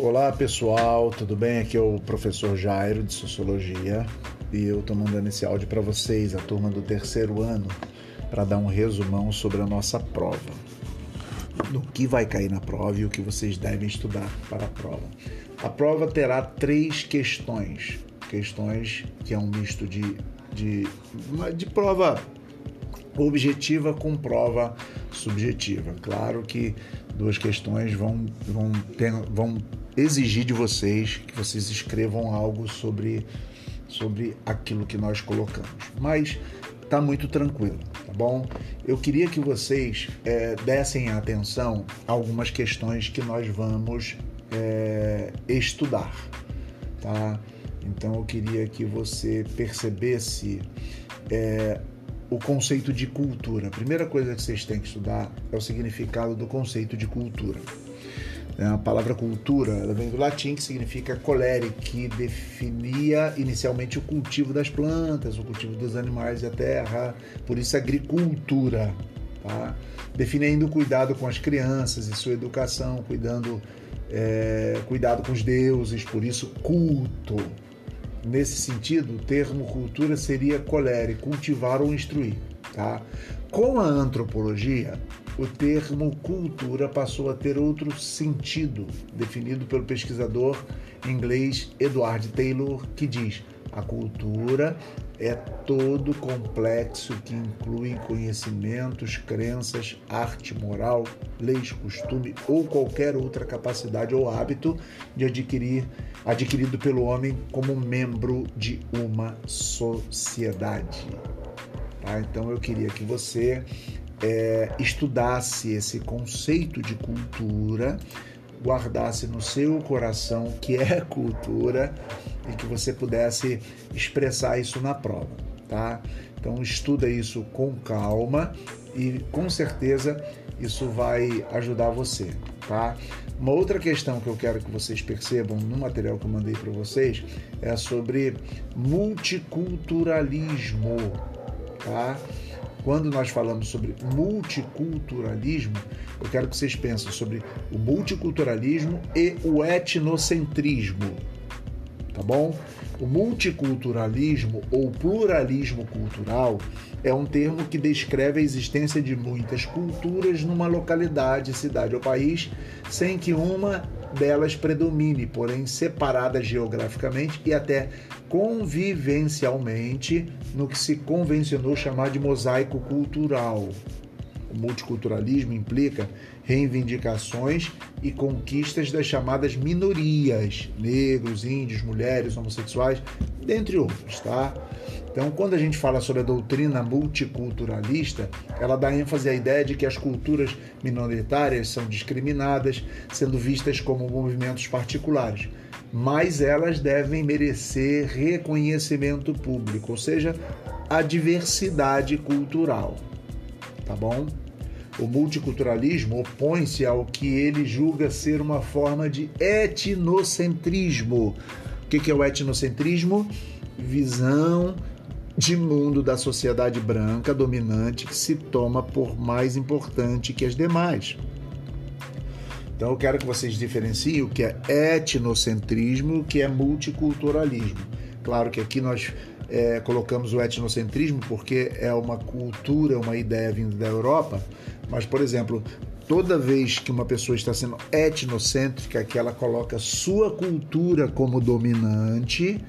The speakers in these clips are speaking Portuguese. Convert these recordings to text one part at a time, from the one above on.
Olá pessoal, tudo bem? Aqui é o professor Jairo de Sociologia e eu estou mandando esse áudio para vocês, a turma do terceiro ano, para dar um resumão sobre a nossa prova. No que vai cair na prova e o que vocês devem estudar para a prova. A prova terá três questões, questões que é um misto de, de, de prova objetiva com prova subjetiva. Claro que duas questões vão, vão, ter, vão exigir de vocês que vocês escrevam algo sobre, sobre aquilo que nós colocamos. Mas está muito tranquilo, tá bom? Eu queria que vocês é, dessem atenção a algumas questões que nós vamos é, estudar, tá? Então eu queria que você percebesse é, o conceito de cultura. A primeira coisa que vocês têm que estudar é o significado do conceito de cultura. É, a palavra cultura vem do latim que significa colere, que definia inicialmente o cultivo das plantas, o cultivo dos animais e a terra, por isso agricultura. Tá? Define ainda o cuidado com as crianças e sua educação, cuidando, é, cuidado com os deuses, por isso culto. Nesse sentido, o termo cultura seria colere, cultivar ou instruir. Tá? Com a antropologia, o termo cultura passou a ter outro sentido, definido pelo pesquisador inglês Edward Taylor, que diz: a cultura é todo complexo que inclui conhecimentos, crenças, arte, moral, leis, costume ou qualquer outra capacidade ou hábito de adquirir adquirido pelo homem como membro de uma sociedade. Tá? Então eu queria que você é, estudasse esse conceito de cultura, guardasse no seu coração que é cultura e que você pudesse expressar isso na prova, tá? Então estuda isso com calma e com certeza isso vai ajudar você, tá? Uma outra questão que eu quero que vocês percebam no material que eu mandei para vocês é sobre multiculturalismo, tá? Quando nós falamos sobre multiculturalismo, eu quero que vocês pensem sobre o multiculturalismo e o etnocentrismo, tá bom? O multiculturalismo ou pluralismo cultural é um termo que descreve a existência de muitas culturas numa localidade, cidade ou país, sem que uma delas predomine, porém separadas geograficamente e até convivencialmente no que se convencionou chamar de mosaico cultural. O multiculturalismo implica reivindicações e conquistas das chamadas minorias, negros, índios, mulheres, homossexuais, dentre outros, tá? Então, quando a gente fala sobre a doutrina multiculturalista, ela dá ênfase à ideia de que as culturas minoritárias são discriminadas, sendo vistas como movimentos particulares, mas elas devem merecer reconhecimento público, ou seja, a diversidade cultural tá bom? O multiculturalismo opõe-se ao que ele julga ser uma forma de etnocentrismo. O que é o etnocentrismo? Visão de mundo da sociedade branca dominante que se toma por mais importante que as demais. Então eu quero que vocês diferenciem o que é etnocentrismo e o que é multiculturalismo. Claro que aqui nós é, colocamos o etnocentrismo porque é uma cultura, uma ideia vinda da Europa, mas, por exemplo, toda vez que uma pessoa está sendo etnocêntrica, que ela coloca sua cultura como dominante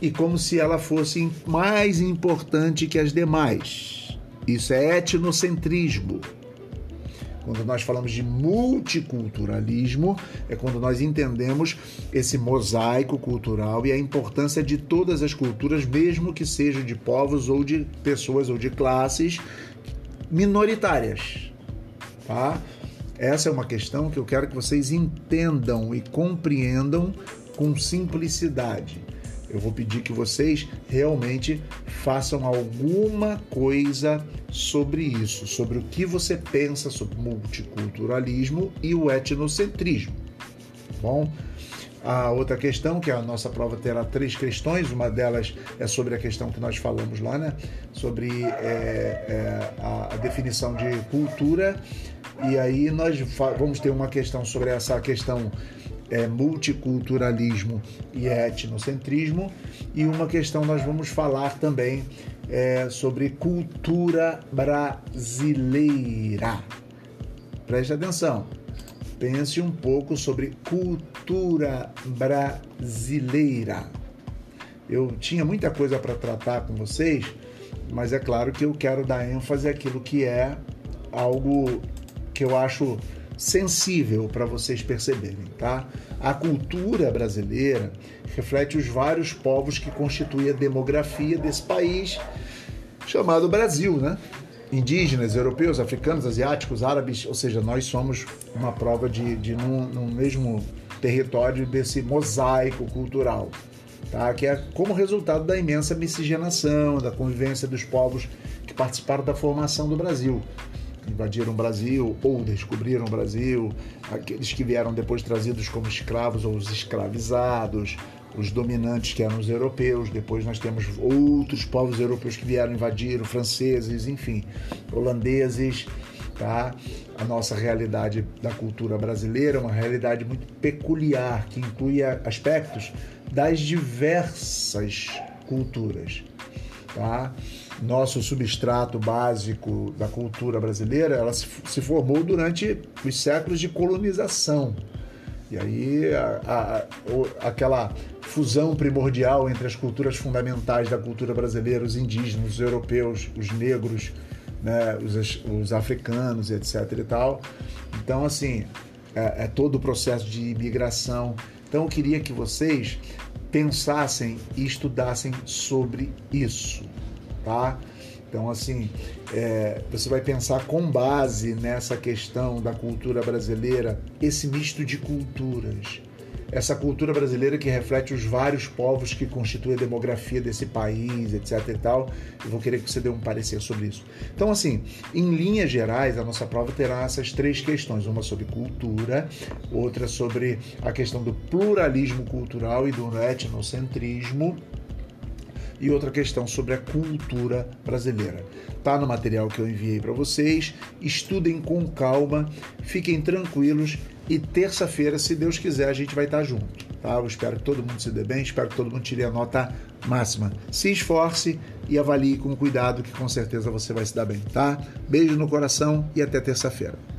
e como se ela fosse mais importante que as demais. Isso é etnocentrismo. Quando nós falamos de multiculturalismo, é quando nós entendemos esse mosaico cultural e a importância de todas as culturas, mesmo que sejam de povos ou de pessoas ou de classes minoritárias. Tá? Essa é uma questão que eu quero que vocês entendam e compreendam com simplicidade eu vou pedir que vocês realmente façam alguma coisa sobre isso, sobre o que você pensa sobre multiculturalismo e o etnocentrismo. Tá bom? A outra questão, que a nossa prova terá três questões, uma delas é sobre a questão que nós falamos lá, né? Sobre é, é, a, a definição de cultura. E aí nós vamos ter uma questão sobre essa questão é multiculturalismo e etnocentrismo, e uma questão nós vamos falar também é, sobre cultura brasileira. Preste atenção, pense um pouco sobre cultura brasileira. Eu tinha muita coisa para tratar com vocês, mas é claro que eu quero dar ênfase àquilo que é algo que eu acho sensível para vocês perceberem, tá? A cultura brasileira reflete os vários povos que constituem a demografia desse país chamado Brasil, né? Indígenas, europeus, africanos, asiáticos, árabes, ou seja, nós somos uma prova de, de num, num mesmo território desse mosaico cultural, tá? Que é como resultado da imensa miscigenação, da convivência dos povos que participaram da formação do Brasil invadiram o Brasil ou descobriram o Brasil, aqueles que vieram depois trazidos como escravos ou os escravizados, os dominantes que eram os europeus, depois nós temos outros povos europeus que vieram invadiram, franceses, enfim, holandeses, tá? A nossa realidade da cultura brasileira é uma realidade muito peculiar, que inclui aspectos das diversas culturas, tá? nosso substrato básico da cultura brasileira, ela se formou durante os séculos de colonização. E aí a, a, aquela fusão primordial entre as culturas fundamentais da cultura brasileira, os indígenas, os europeus, os negros, né, os, os africanos, etc. e tal. Então, assim, é, é todo o processo de imigração. Então, eu queria que vocês pensassem e estudassem sobre isso tá? Então, assim, é, você vai pensar com base nessa questão da cultura brasileira, esse misto de culturas. Essa cultura brasileira que reflete os vários povos que constituem a demografia desse país, etc e tal. Eu vou querer que você dê um parecer sobre isso. Então, assim, em linhas gerais, a nossa prova terá essas três questões: uma sobre cultura, outra sobre a questão do pluralismo cultural e do etnocentrismo e outra questão sobre a cultura brasileira. Tá no material que eu enviei para vocês. Estudem com calma, fiquem tranquilos e terça-feira, se Deus quiser, a gente vai estar junto. Tá? Eu espero que todo mundo se dê bem, espero que todo mundo tire a nota máxima. Se esforce e avalie com cuidado, que com certeza você vai se dar bem, tá? Beijo no coração e até terça-feira.